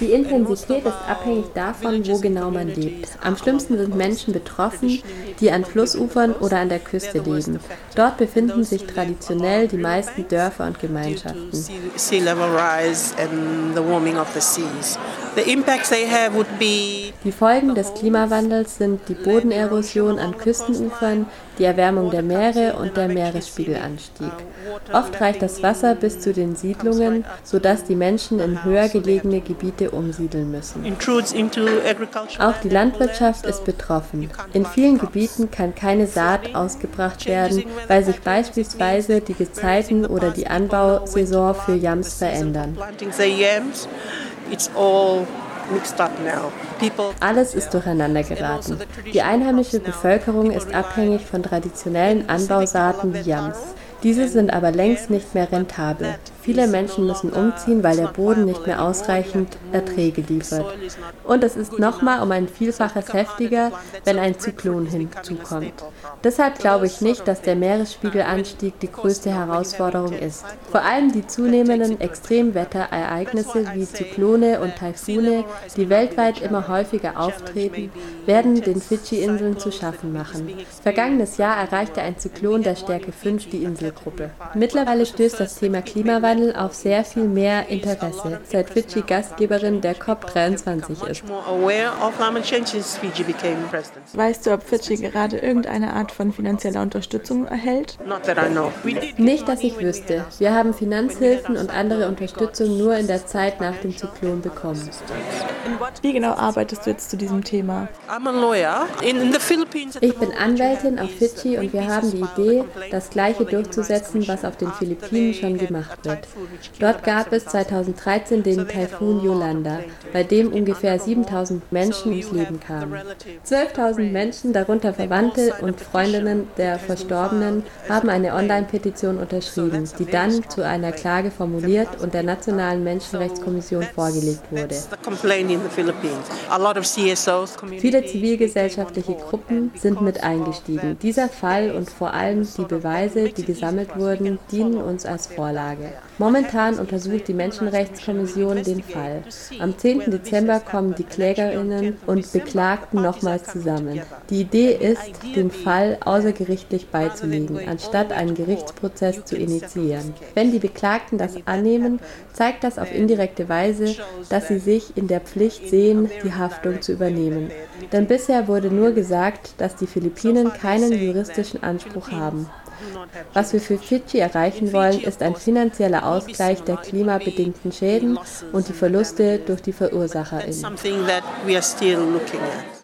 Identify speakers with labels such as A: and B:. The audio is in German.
A: Die Intensität ist abhängig davon, wo genau man lebt. Am schlimmsten sind Menschen betroffen, die an Flussufern oder an der Küste leben. Dort befinden sich traditionell die meisten Dörfer und Gemeinschaften. Die Folgen des Klimawandels sind die Bodenerosion an Küstenufern, die Erwärmung der Meere und der Meeresspiegelanstieg. Oft reicht das Wasser bis zu den Siedlungen, sodass die Menschen in höher gelegene Gebiete umsiedeln müssen. Auch die Landwirtschaft ist betroffen. In vielen Gebieten kann keine Saat ausgebracht werden, weil sich beispielsweise die Gezeiten oder die Anbausaison für Yams verändern. Alles ist durcheinander geraten. Die einheimische Bevölkerung ist abhängig von traditionellen Anbausaaten wie Yams. Diese sind aber längst nicht mehr rentabel. Viele Menschen müssen umziehen, weil der Boden nicht mehr ausreichend Erträge liefert. Und es ist nochmal um ein Vielfaches heftiger, wenn ein Zyklon hinzukommt. Deshalb glaube ich nicht, dass der Meeresspiegelanstieg die größte Herausforderung ist. Vor allem die zunehmenden Extremwetterereignisse wie Zyklone und Taifune, die weltweit immer häufiger auftreten, werden den Fidschi-Inseln zu schaffen machen. Vergangenes Jahr erreichte ein Zyklon der Stärke 5 die Inselgruppe. Mittlerweile stößt das Thema Klimawandel auf sehr viel mehr Interesse, seit Fidschi Gastgeberin der COP23 ist.
B: Weißt du, ob Fidschi gerade irgendeine Art von finanzieller Unterstützung erhält?
A: Nicht, dass ich wüsste. Wir haben Finanzhilfen und andere Unterstützung nur in der Zeit nach dem Zyklon bekommen.
B: Wie genau arbeitest du jetzt zu diesem Thema?
A: Ich bin Anwältin auf Fidschi und wir haben die Idee, das Gleiche durchzusetzen, was auf den Philippinen schon gemacht wird. Dort gab es 2013 den Taifun Yolanda, bei dem ungefähr 7000 Menschen ums Leben kamen. 12.000 Menschen, darunter Verwandte und Freundinnen der Verstorbenen, haben eine Online-Petition unterschrieben, die dann zu einer Klage formuliert und der Nationalen Menschenrechtskommission vorgelegt wurde. Viele zivilgesellschaftliche Gruppen sind mit eingestiegen. Dieser Fall und vor allem die Beweise, die gesammelt wurden, dienen uns als Vorlage. Momentan untersucht die Menschenrechtskommission den Fall. Am 10. Dezember kommen die Klägerinnen und Beklagten nochmals zusammen. Die Idee ist, den Fall außergerichtlich beizulegen, anstatt einen Gerichtsprozess zu initiieren. Wenn die Beklagten das annehmen, zeigt das auf indirekte Weise, dass sie sich in der Pflicht sehen, die Haftung zu übernehmen. Denn bisher wurde nur gesagt, dass die Philippinen keinen juristischen Anspruch haben. Was wir für Fidschi erreichen wollen, ist ein finanzieller Ausgleich der klimabedingten Schäden und die Verluste durch die VerursacherInnen.